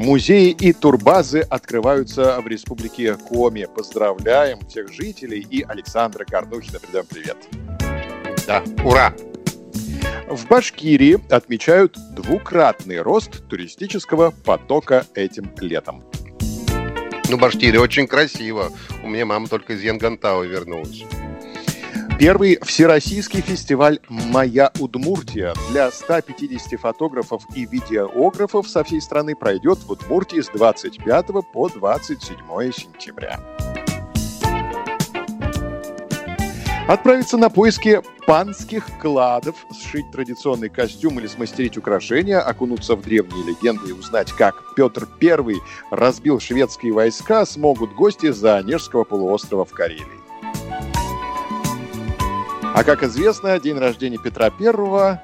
Музеи и турбазы открываются в республике Коми. Поздравляем всех жителей и Александра Корнухина. Передаем привет. Да, ура! В Башкирии отмечают двукратный рост туристического потока этим летом. Ну, Башкирия очень красиво. У меня мама только из Янгантау вернулась. Первый всероссийский фестиваль «Моя Удмуртия» для 150 фотографов и видеографов со всей страны пройдет в Удмуртии с 25 по 27 сентября. Отправиться на поиски панских кладов, сшить традиционный костюм или смастерить украшения, окунуться в древние легенды и узнать, как Петр I разбил шведские войска, смогут гости за Онежского полуострова в Карелии. А как известно, день рождения Петра Первого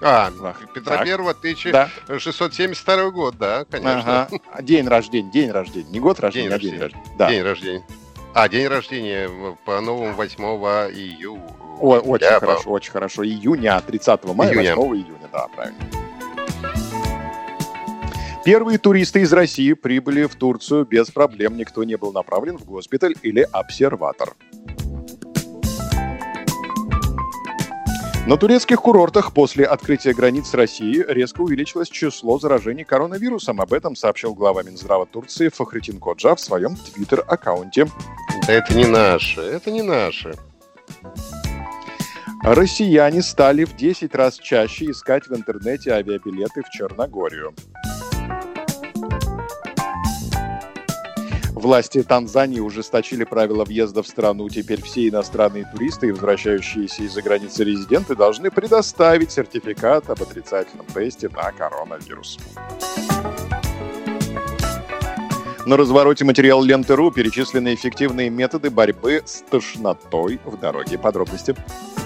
А, Петра Так. Первого, 1672 год, да, конечно. Ага. День рождения, день рождения. Не год рождения, День а день рождения. рождения. Да. День рождения. А, день рождения по-новому 8 июля. О, очень Да, хорошо, очень хорошо. Июня, 30 мая, Июня. 8 июня, да, правильно. Первые туристы из России прибыли в Турцию без проблем. Никто не был направлен в госпиталь или обсерватор. На турецких курортах после открытия границ с Россией резко увеличилось число заражений коронавирусом. Об этом сообщил глава Минздрава Турции Фахритин Коджа в своем твиттер-аккаунте. Да это не наши, это не наши. Россияне стали в 10 раз чаще искать в интернете авиабилеты в Черногорию. Власти Танзании ужесточили правила въезда в страну. Теперь все иностранные туристы и возвращающиеся из-за границы резиденты должны предоставить сертификат об отрицательном тесте на коронавирус. На развороте материал Ленты.ру перечислены эффективные методы борьбы с тошнотой в дороге. Подробности в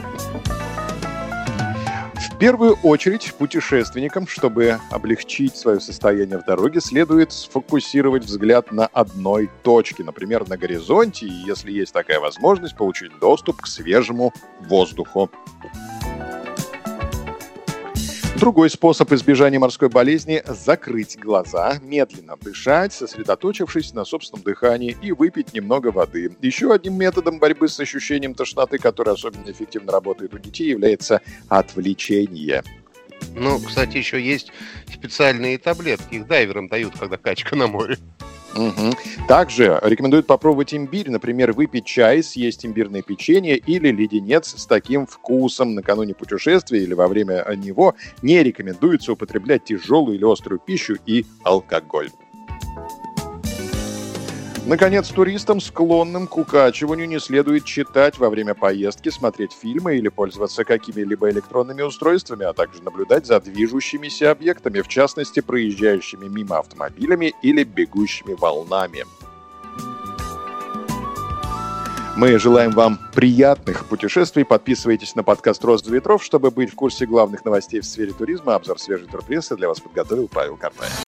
первую очередь путешественникам, чтобы облегчить свое состояние в дороге, следует сфокусировать взгляд на одной точке, например, на горизонте, и если есть такая возможность, получить доступ к свежему воздуху. Другой способ избежания морской болезни – закрыть глаза, медленно дышать, сосредоточившись на собственном дыхании и выпить немного воды. Еще одним методом борьбы с ощущением тошноты, который особенно эффективно работает у детей, является отвлечение. Ну, кстати, еще есть специальные таблетки. Их дайверам дают, когда качка на море. Мгм. Также рекомендуют попробовать имбирь, например, выпить чай, съесть имбирное печенье или леденец с таким вкусом накануне путешествия или во время него. Не рекомендуется употреблять тяжелую или острую пищу и алкоголь. Наконец, туристам, склонным к укачиванию, не следует читать во время поездки, смотреть фильмы или пользоваться какими-либо электронными устройствами, а также наблюдать за движущимися объектами, в частности, проезжающими мимо автомобилями или бегущими волнами. Мы желаем вам приятных путешествий. Подписывайтесь на подкаст «Роза ветров», чтобы быть в курсе главных новостей в сфере туризма. Обзор свежей турпрессы для вас подготовил Павел Картаев.